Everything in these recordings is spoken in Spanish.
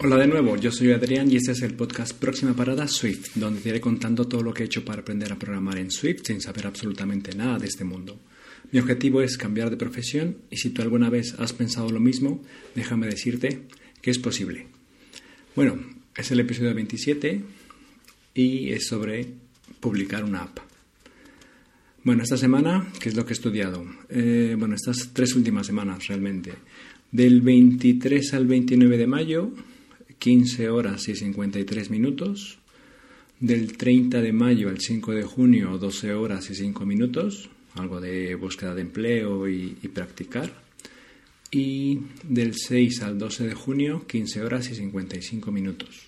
Hola de nuevo, yo soy Adrián y este es el podcast Próxima Parada Swift, donde te iré contando todo lo que he hecho para aprender a programar en Swift sin saber absolutamente nada de este mundo. Mi objetivo es cambiar de profesión y si tú alguna vez has pensado lo mismo, déjame decirte que es posible. Bueno, es el episodio 27 y es sobre publicar una app. Bueno, esta semana, ¿qué es lo que he estudiado? Eh, bueno, estas tres últimas semanas realmente. Del 23 al 29 de mayo 15 horas y 53 minutos. Del 30 de mayo al 5 de junio, 12 horas y 5 minutos, algo de búsqueda de empleo y, practicar. Y del 6 al 12 de junio, 15 horas y 55 minutos.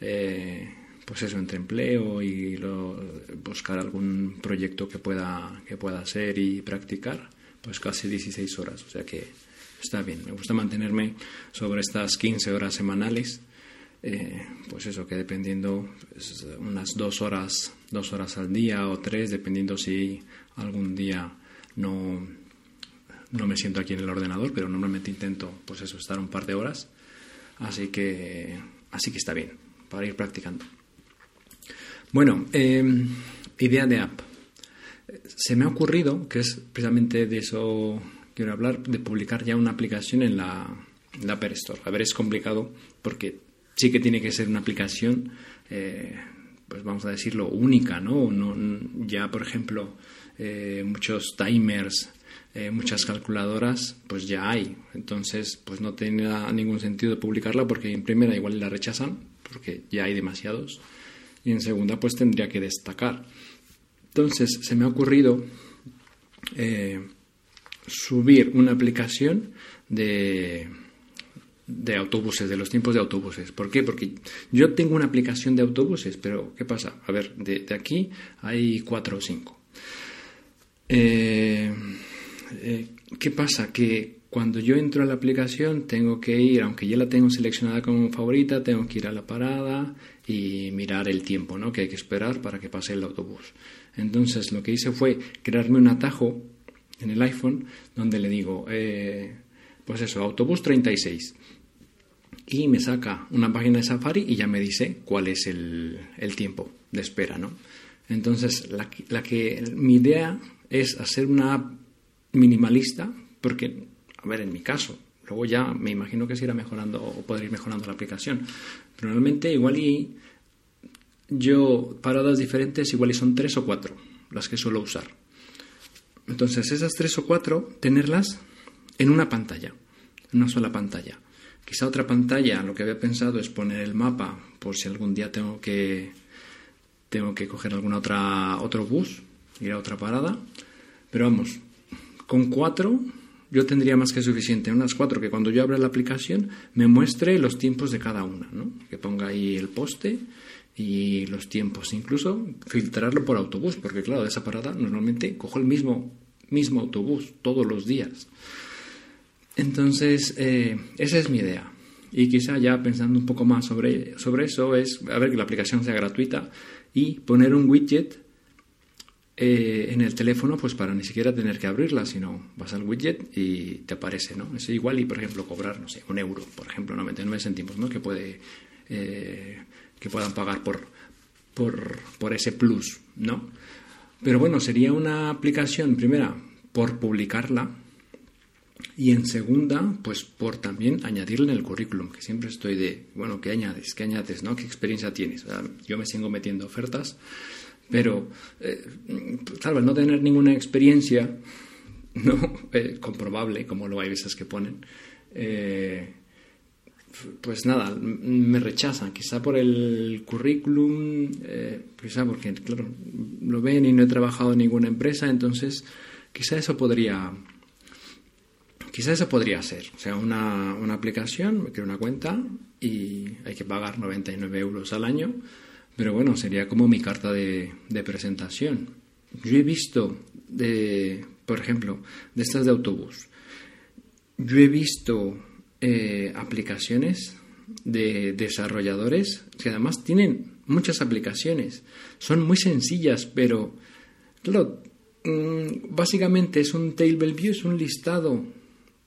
Eh, pues eso, entre empleo y buscar algún proyecto que pueda, que pueda hacer y practicar, pues casi 16 horas. O sea que está bien. Me gusta mantenerme sobre estas 15 horas semanales. Eh, pues eso, que dependiendo pues, unas dos horas, dos horas al día o tres, dependiendo si algún día no, no me siento aquí en el ordenador, pero normalmente intento, pues eso, estar un par de horas. Así que, así que está bien, para ir practicando. Bueno, eh, idea de app. Se me ha ocurrido, que es precisamente de eso quiero hablar de publicar ya una aplicación en la, la App Store. A ver, es complicado porque sí que tiene que ser una aplicación, eh, pues vamos a decirlo, única, ¿no? no ya, por ejemplo, eh, muchos timers, eh, muchas calculadoras, pues ya hay. Entonces, pues no tiene ningún sentido publicarla porque en primera igual la rechazan, porque ya hay demasiados. Y en segunda, pues tendría que destacar. Entonces, se me ha ocurrido subir una aplicación de, de autobuses, de los tiempos de autobuses. ¿Por qué? Porque yo tengo una aplicación de autobuses, pero ¿qué pasa? A ver, de, aquí hay cuatro o cinco. Eh, eh, ¿Qué pasa? Que cuando yo entro a la aplicación tengo que ir, aunque ya la tengo seleccionada como favorita, tengo que ir a la parada y mirar el tiempo ¿no? que hay que esperar para que pase el autobús. Entonces lo que hice fue crearme un atajo en el iPhone donde le digo, eh, pues eso, autobús 36. Y me saca una página de Safari y ya me dice cuál es el, tiempo de espera, ¿no? Entonces, la, la, que mi idea es hacer una app minimalista, porque, a ver, en mi caso, luego ya me imagino que se irá mejorando o podré ir mejorando la aplicación. Pero realmente igual y yo, paradas diferentes, igual y son tres o cuatro las que suelo usar. Entonces, esas tres o cuatro, tenerlas en una pantalla, en una sola pantalla. Quizá otra pantalla, lo que había pensado es poner el mapa por si algún día tengo que tengo que coger alguna otra otro bus, ir a otra parada. Pero vamos, con cuatro yo tendría más que suficiente. Unas cuatro que cuando yo abra la aplicación me muestre los tiempos de cada una, ¿no? Que ponga ahí el poste y los tiempos, incluso filtrarlo por autobús, porque claro, de esa parada normalmente cojo el mismo, mismo autobús todos los días. Entonces, eh, esa es mi idea. Y quizá ya pensando un poco más sobre, sobre eso es, a ver, que la aplicación sea gratuita y poner un widget eh, en el teléfono, pues para ni siquiera tener que abrirla, sino vas al widget y te aparece, ¿no? Es igual y, por ejemplo, cobrar, no sé, un euro, por ejemplo, 99 céntimos, ¿no? Que puede... Eh, que puedan pagar por, por, ese plus, ¿no? Pero bueno, sería una aplicación, primera, por publicarla y en segunda, pues por también añadirle en el currículum, que siempre estoy de, bueno, ¿qué añades? ¿Qué añades? ¿no? ¿Qué experiencia tienes? yo me sigo metiendo ofertas, pero eh, claro, al no tener ninguna experiencia, ¿no? Eh, comprobable, como lo hay veces que ponen, eh, pues nada, me rechazan, quizá por el currículum, eh, quizá porque, claro, lo ven y no he trabajado en ninguna empresa, entonces quizá eso podría, quizá eso podría ser, o sea, una, una aplicación, me creo una cuenta y hay que pagar 99 euros al año, pero bueno, sería como mi carta de, presentación. Yo he visto, de, por ejemplo, de estas de autobús, yo he visto eh, aplicaciones de desarrolladores que además tienen muchas aplicaciones. Son muy sencillas, pero, claro, mm, básicamente es un table view, es un listado,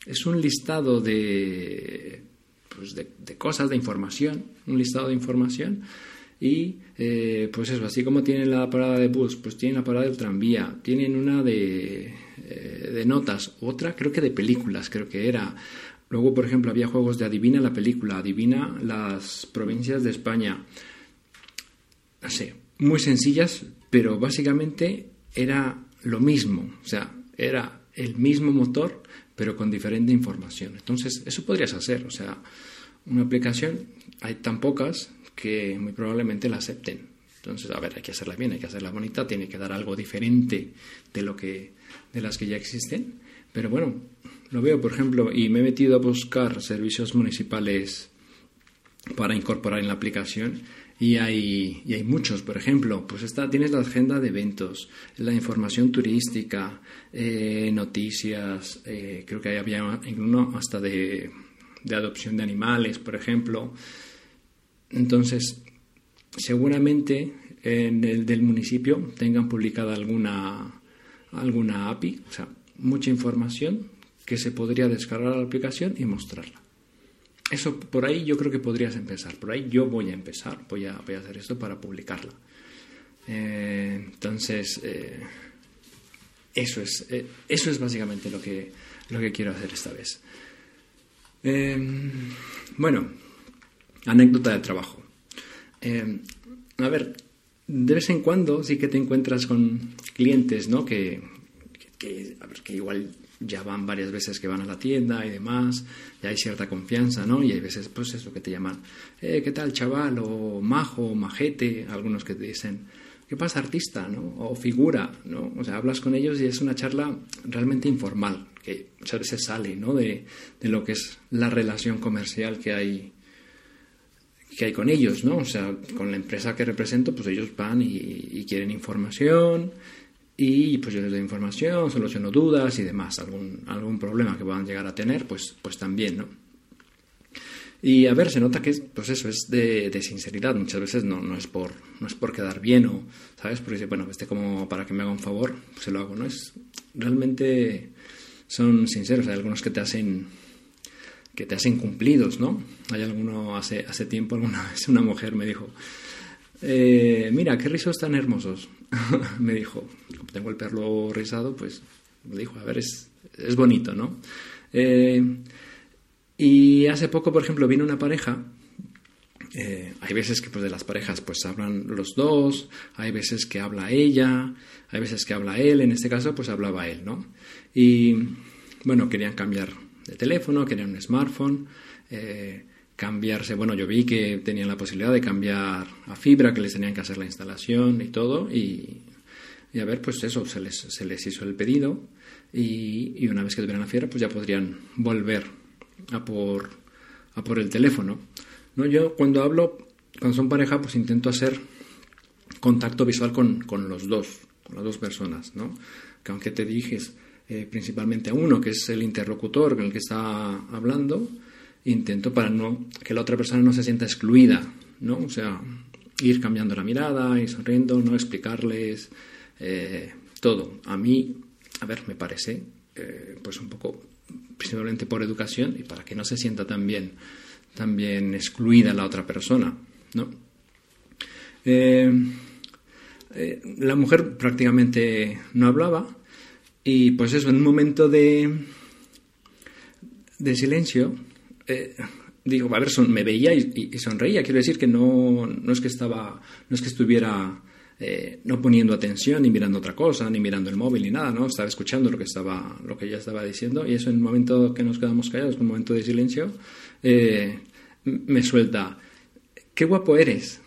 es un listado de, pues de, cosas, de información, un listado de información. Y eh, pues eso, así como tienen la parada de bus, pues tienen la parada del tranvía, tienen una de, eh, de notas, otra creo que de películas, creo que era. Luego, por ejemplo, había juegos de adivina la película, adivina las provincias de España no sé, muy sencillas, pero básicamente era lo mismo, o sea, era el mismo motor, pero con diferente información. Entonces, eso podrías hacer, o sea, una aplicación, hay tan pocas que muy probablemente la acepten. Entonces, a ver, hay que hacerla bien, hay que hacerla bonita, tiene que dar algo diferente de lo que de las que ya existen. Pero bueno, lo veo, por ejemplo, y me he metido a buscar servicios municipales para incorporar en la aplicación y hay, y hay muchos, por ejemplo, pues está, tienes la agenda de eventos, la información turística, eh, noticias, eh, creo que había uno hasta de, de adopción de animales, por ejemplo. Entonces, seguramente en el del municipio tengan publicada alguna, alguna API, o sea, mucha información que se podría descargar a la aplicación y mostrarla. Eso por ahí yo creo que podrías empezar. Por ahí yo voy a empezar. Voy a, voy a hacer esto para publicarla. Eh, entonces, eh, eso, es, eh, eso es básicamente lo que, lo que quiero hacer esta vez. bueno, anécdota de trabajo. a ver, de vez en cuando sí que te encuentras con clientes, ¿no? Que, que, que igual ya van varias veces que van a la tienda y demás, ya hay cierta confianza, ¿no? Y hay veces, pues eso que te llaman, eh, ¿qué tal chaval? O majo, majete, algunos que te dicen, ¿qué pasa artista? ¿no? O figura, ¿no? O sea, hablas con ellos y es una charla realmente informal, que muchas veces sale, ¿no? De, de lo que es la relación comercial que hay que hay con ellos, ¿no? O sea, con la empresa que represento, pues ellos van y, y quieren información, y pues yo les doy información, soluciono dudas y demás, algún, algún problema que puedan llegar a tener, pues, pues también, ¿no? Y a ver, se nota que pues eso es de, de, sinceridad, muchas veces no, no, es por, no es por quedar bien o, ¿sabes? Porque dice, bueno, este como para que me haga un favor, pues se lo hago, ¿no? Es, realmente son sinceros, hay algunos que te hacen que te hacen cumplidos, ¿no? Hay alguno, hace, hace tiempo alguna vez una mujer me dijo, eh, mira, qué rizos tan hermosos. me dijo, tengo el perro rizado, pues me dijo, a ver, es, es bonito, ¿no? Eh, y hace poco, por ejemplo, vino una pareja. Eh, hay veces que pues de las parejas pues hablan los dos, hay veces que habla ella, hay veces que habla él, en este caso pues hablaba él, ¿no? Y bueno, querían cambiar de teléfono, querían un smartphone, eh, cambiarse, bueno, yo vi que tenían la posibilidad de cambiar a fibra, que les tenían que hacer la instalación y todo, y, a ver, pues eso, se les, se les hizo el pedido y, una vez que tuvieran la fibra, pues ya podrían volver a por, a por el teléfono. ¿no? Yo cuando hablo, cuando son pareja, pues intento hacer contacto visual con, con los dos, con las dos personas, ¿no? Que aunque te diriges eh, principalmente a uno, que es el interlocutor con el que está hablando, intento para no que la otra persona no se sienta excluida, ¿no? O sea, ir cambiando la mirada, ir sonriendo, no explicarles eh, todo. A mí, a ver, me parece, eh, pues un poco, principalmente por educación y para que no se sienta también, también excluida la otra persona, ¿no? Eh, la mujer prácticamente no hablaba y pues eso, en un momento de, de silencio, eh, digo, a ver, son, me veía y, sonreía. Quiero decir que no, no, es que estaba, no es que estuviera eh, no poniendo atención, ni mirando otra cosa, ni mirando el móvil, ni nada, ¿no? Estaba escuchando lo que estaba, lo que ella estaba diciendo, y eso en el momento que nos quedamos callados, en un momento de silencio, eh, me suelta, qué guapo eres.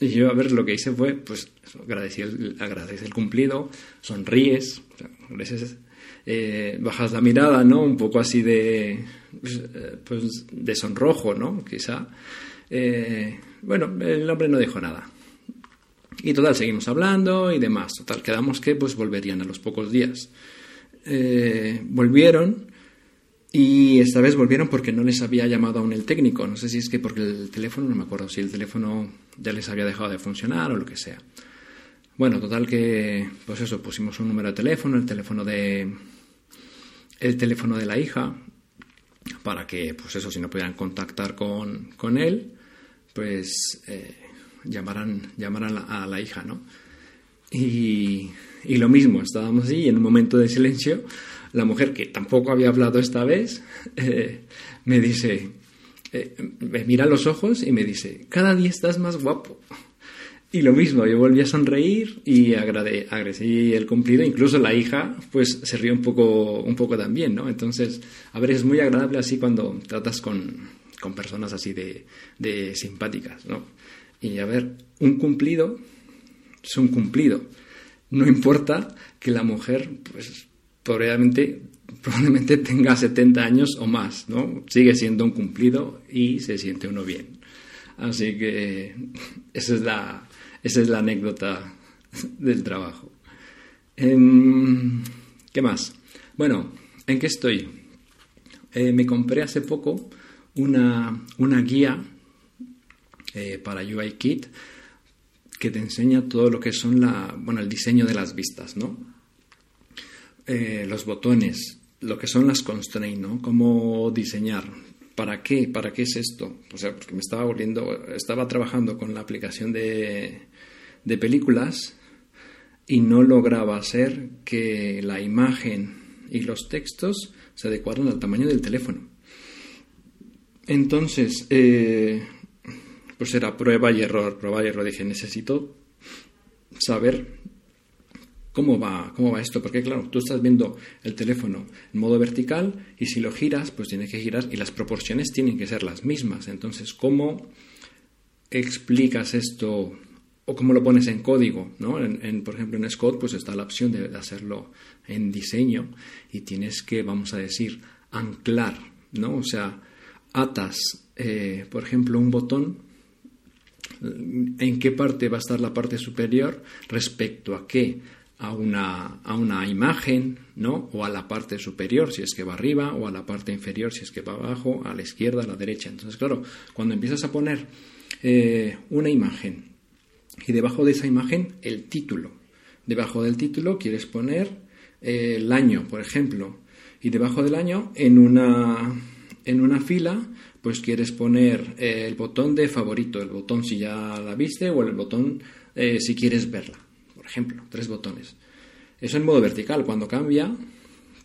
Y yo, a ver, lo que hice fue, pues, agradecer el, el cumplido, sonríes, bajas la mirada, ¿no? Un poco así de, pues, eh, pues, de sonrojo, ¿no? Quizá. Eh, bueno, el hombre no dijo nada. Y total, seguimos hablando y demás. Total, quedamos que pues volverían a los pocos días. Eh, volvieron y esta vez volvieron porque no les había llamado aún el técnico. No sé si es que porque el teléfono, no me acuerdo si el teléfono ya les había dejado de funcionar o lo que sea. Bueno, total que, pues eso, pusimos un número de teléfono, el teléfono de, el teléfono de la hija, para que, pues eso, si no pudieran contactar con, con él, pues eh, llamaran, a, la, hija, ¿no? Y, y, lo mismo, estábamos y en un momento de silencio, la mujer, que tampoco había hablado esta vez, eh, me dice, eh, me mira los ojos y me dice, cada día estás más guapo. Y lo mismo, yo volví a sonreír y agradecí el cumplido. Incluso la hija, pues, se rió un poco, un poco también, ¿no? Entonces, a ver, es muy agradable así cuando tratas con, con personas así de, de, simpáticas, ¿no? Y a ver, un cumplido es un cumplido. No importa que la mujer, pues, probablemente, probablemente tenga 70 años o más, ¿no? Sigue siendo un cumplido y se siente uno bien. Así que esa es la, esa es la anécdota del trabajo. Em, ¿Qué más? Bueno, ¿en qué estoy? Eh, me compré hace poco una, una guía eh, para UIKit que te enseña todo lo que son la, bueno, el diseño de las vistas, ¿no? Eh, los botones, lo que son las constraints, ¿no? Cómo diseñar, ¿Para qué? ¿Para qué es esto? O sea, porque me estaba volviendo, estaba trabajando con la aplicación de, de películas y no lograba hacer que la imagen y los textos se adecuaran al tamaño del teléfono. Entonces, eh, pues era prueba y error, prueba y error. Dije, necesito saber ¿Cómo va, ¿Cómo va esto? Porque claro, tú estás viendo el teléfono en modo vertical y si lo giras, pues tiene que girar y las proporciones tienen que ser las mismas. Entonces, ¿cómo explicas esto o cómo lo pones en código? ¿no? En, por ejemplo, en Scott pues está la opción de hacerlo en diseño y tienes que, vamos a decir, anclar, ¿no? O sea, atas, eh, por ejemplo, un botón en qué parte va a estar la parte superior respecto a qué a una, a una imagen, ¿no? O a la parte superior, si es que va arriba, o a la parte inferior, si es que va abajo, a la izquierda, a la derecha. Entonces, claro, cuando empiezas a poner eh, una imagen y debajo de esa imagen el título, debajo del título quieres poner eh, el año, por ejemplo, y debajo del año en una, en una fila pues quieres poner eh, el botón de favorito, el botón si ya la viste o el botón si quieres verla por ejemplo, tres botones. Eso en modo vertical. Cuando cambia,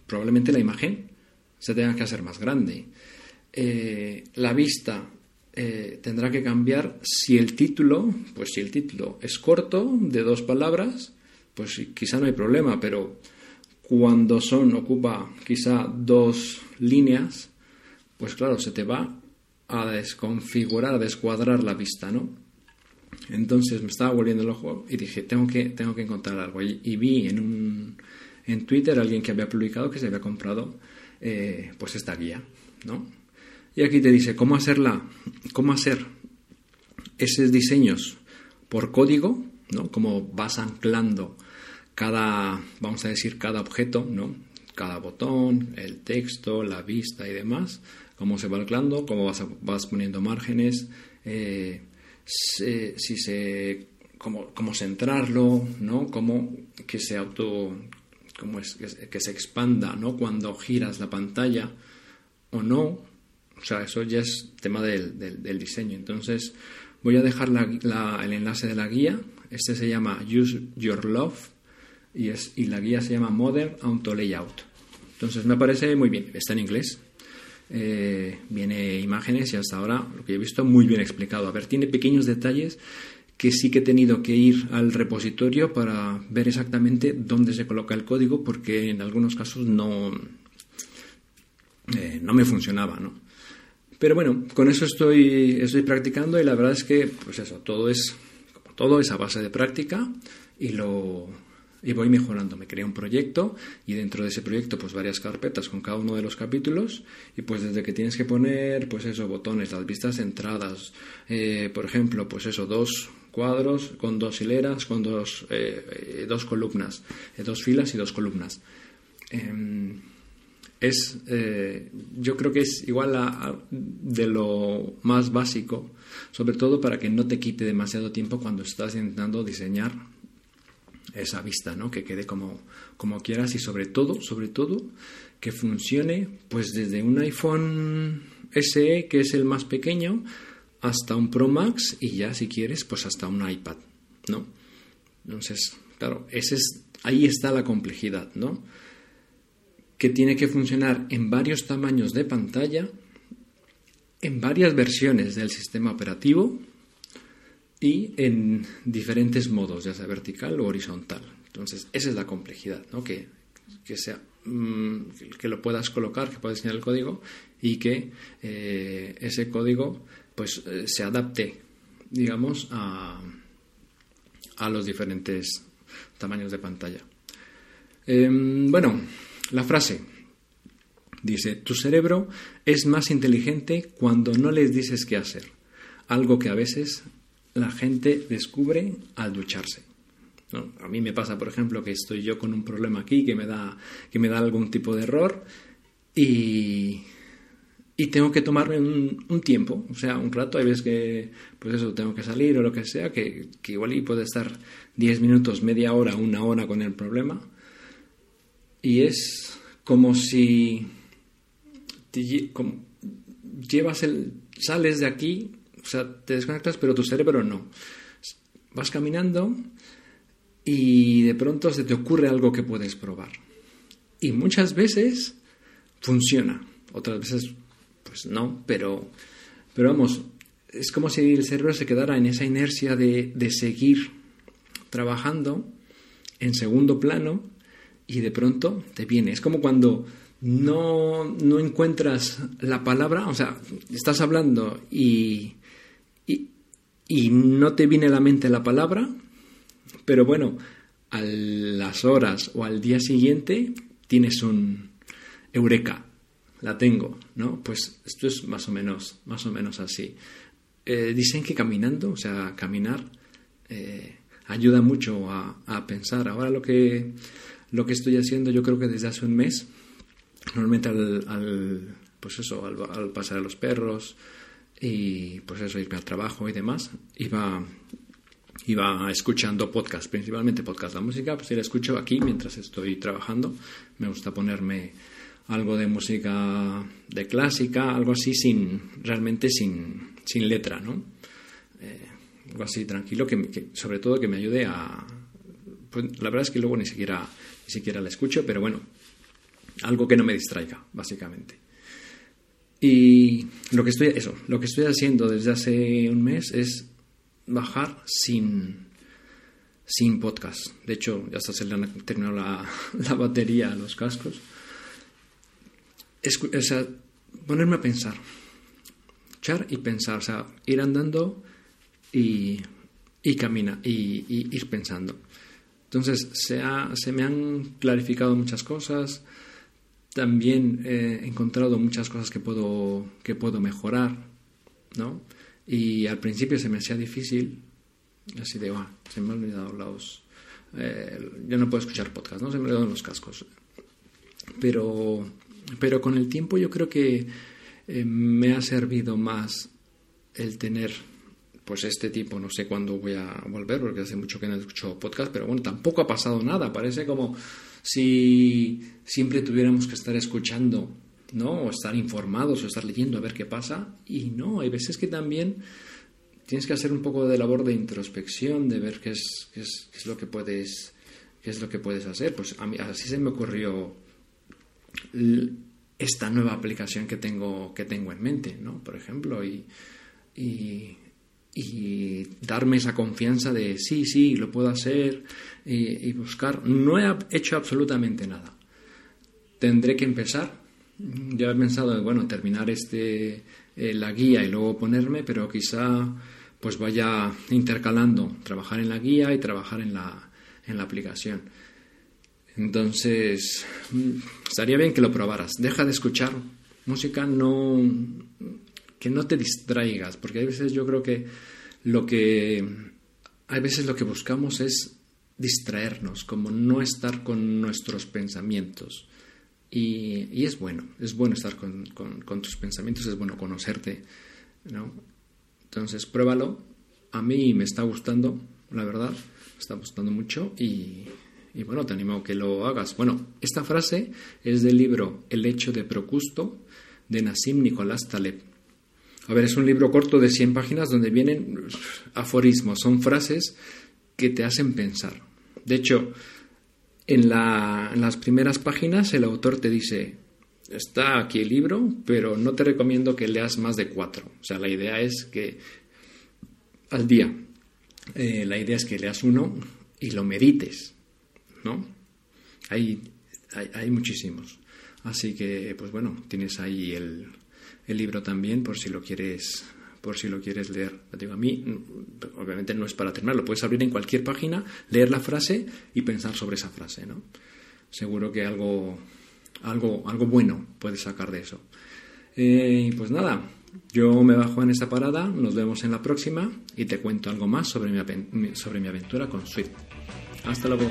probablemente la imagen se tenga que hacer más grande. Eh, la vista eh, tendrá que cambiar si el título, pues si el título es corto, de dos palabras, pues quizá no hay problema, pero cuando son, ocupa quizá dos líneas, pues claro, se te va a desconfigurar, a descuadrar la vista, ¿no? Entonces me estaba volviendo el ojo y dije, tengo que, tengo que encontrar algo. Y, vi en, un, en Twitter alguien que había publicado que se había comprado eh, pues esta guía, ¿no? Y aquí te dice cómo hacerla, cómo hacer esos diseños por código, ¿no? Cómo vas anclando cada, vamos a decir, cada objeto, ¿no? Cada botón, el texto, la vista y demás, cómo se va anclando, cómo vas, vas poniendo márgenes, eh, si se cómo, centrarlo, ¿no? Cómo que se auto cómo es que, se expanda, ¿no? Cuando giras la pantalla o no. O sea, eso ya es tema del, del, diseño. Entonces, voy a dejar la, el enlace de la guía. Este se llama Use Your Love y, es, y la guía se llama Modern Auto Layout. Entonces, me parece muy bien. Está en inglés, eh, viene imágenes y hasta ahora lo que he visto muy bien explicado. A ver, tiene pequeños detalles que sí que he tenido que ir al repositorio para ver exactamente dónde se coloca el código porque en algunos casos no, eh, no me funcionaba, ¿no? Pero bueno, con eso estoy, estoy practicando y la verdad es que, pues eso, todo es, como todo, es a base de práctica y lo, y voy mejorando. Me creé un proyecto y dentro de ese proyecto pues varias carpetas con cada uno de los capítulos y pues desde que tienes que poner pues eso, botones, las vistas centradas, eh, por ejemplo, pues eso, dos cuadros con dos hileras, con dos, eh, dos columnas, eh, dos filas y dos columnas. Em, es, eh, yo creo que es igual a, de lo más básico, sobre todo para que no te quite demasiado tiempo cuando estás intentando diseñar esa vista, ¿no? Que quede como, como quieras y sobre todo, sobre todo, que funcione pues desde un iPhone SE, que es el más pequeño, hasta un Pro Max y ya si quieres, pues hasta un iPad, ¿no? Entonces, claro, es, ahí está la complejidad, ¿no? Que tiene que funcionar en varios tamaños de pantalla, en varias versiones del sistema operativo y en diferentes modos, ya sea vertical o horizontal. Entonces, esa es la complejidad, ¿no? Que, que sea mm, que lo puedas colocar, que puedas diseñar el código y que eh, ese código pues eh, se adapte, digamos, a, a los diferentes tamaños de pantalla. Em, bueno, la frase dice, tu cerebro es más inteligente cuando no les dices qué hacer, algo que a veces la gente descubre al ducharse. A mí me pasa, por ejemplo, que estoy yo con un problema aquí que me da, que me da algún tipo de error y, y tengo que tomarme un, tiempo, o sea, un rato, hay veces que, pues eso, tengo que salir o lo que sea, que, que igual y puede estar 10 minutos, media hora, una hora con el problema. Y es como si llevas el, sales de aquí o sea, te desconectas, pero tu cerebro no. Vas caminando y de pronto se te ocurre algo que puedes probar. Y muchas veces funciona, otras veces pues no, pero, pero vamos, es como si el cerebro se quedara en esa inercia de, de seguir trabajando en segundo plano y de pronto te viene. Es como cuando no, no encuentras la palabra, o sea, estás hablando y, y no te viene a la mente la palabra, pero bueno, a las horas o al día siguiente tienes un eureka, la tengo, ¿no? Pues esto es más o menos, más o menos así. Eh, dicen que caminando, o sea, caminar eh, ayuda mucho a, pensar. Ahora lo que, lo que estoy haciendo, yo creo que desde hace un mes, normalmente al, pues eso, al pasar a los perros, y pues eso, irme al trabajo y demás, iba, iba escuchando podcast, principalmente podcast. La música, pues la escucho aquí mientras estoy trabajando. Me gusta ponerme algo de música de clásica, algo así sin, realmente sin, sin letra, ¿no? Eh, algo así tranquilo, que, sobre todo que me ayude a... Pues la verdad es que luego ni siquiera, ni siquiera la escucho, pero bueno, algo que no me distraiga, básicamente. Y lo que estoy, eso, lo que estoy haciendo desde hace un mes es bajar sin, sin podcast. De hecho, ya hasta se le han terminado la, la batería a los cascos. Es, o sea, ponerme a pensar. Echar y pensar. O sea, ir andando y, y camina y, y, ir pensando. Entonces, se, ha, se me han clarificado muchas cosas también he encontrado muchas cosas que puedo, que puedo mejorar, ¿no? Y al principio se me hacía difícil, así de, ah, se me han olvidado los... Eh, yo no puedo escuchar podcast, ¿no? Se me han olvidado los cascos. Pero, pero con el tiempo yo creo que eh, me ha servido más el tener pues este tipo, no sé cuándo voy a volver, porque hace mucho que no escucho podcast, pero bueno, tampoco ha pasado nada, parece como si siempre tuviéramos que estar escuchando, ¿no? O estar informados o estar leyendo a ver qué pasa. Y no, hay veces que también tienes que hacer un poco de labor de introspección, de ver qué es, qué es, lo que puedes qué es lo que puedes hacer. Pues a mí, así se me ocurrió esta nueva aplicación que tengo, que tengo en mente, ¿no? Por ejemplo, y y darme esa confianza de sí, sí, lo puedo hacer y, buscar. No he hecho absolutamente nada. Tendré que empezar. Ya he pensado, bueno, terminar este eh, la guía y luego ponerme, pero quizá pues vaya intercalando trabajar en la guía y trabajar en la, en la aplicación. Entonces, mm, estaría bien que lo probaras. Deja de escuchar música, no que no te distraigas, porque a veces yo creo que lo que hay veces lo que buscamos es distraernos, como no estar con nuestros pensamientos. y, es bueno, es bueno estar con, con, tus pensamientos, es bueno conocerte, ¿no? Entonces, pruébalo. A mí me está gustando, la verdad, me está gustando mucho y, y bueno, te animo a que lo hagas. Bueno, esta frase es del libro El hecho de Procusto de Nassim Nicolás Taleb. A ver, es un libro corto de 100 páginas donde vienen aforismos, son frases que te hacen pensar. De hecho, en, las primeras páginas el autor te dice, está aquí el libro, pero no te recomiendo que leas más de cuatro. O sea, la idea es que al día, eh, la idea es que leas uno y lo medites, ¿no? Hay, hay, muchísimos. Así que, pues bueno, tienes ahí el, el libro también por si lo quieres por si lo quieres leer. Digo, a mí, obviamente no es para terminarlo, puedes abrir en cualquier página, leer la frase y pensar sobre esa frase, ¿no? Seguro que algo, algo, algo bueno puedes sacar de eso. Eh, pues nada, yo me bajo en esta parada, nos vemos en la próxima y te cuento algo más sobre mi, sobre mi aventura con Swift. Hasta luego.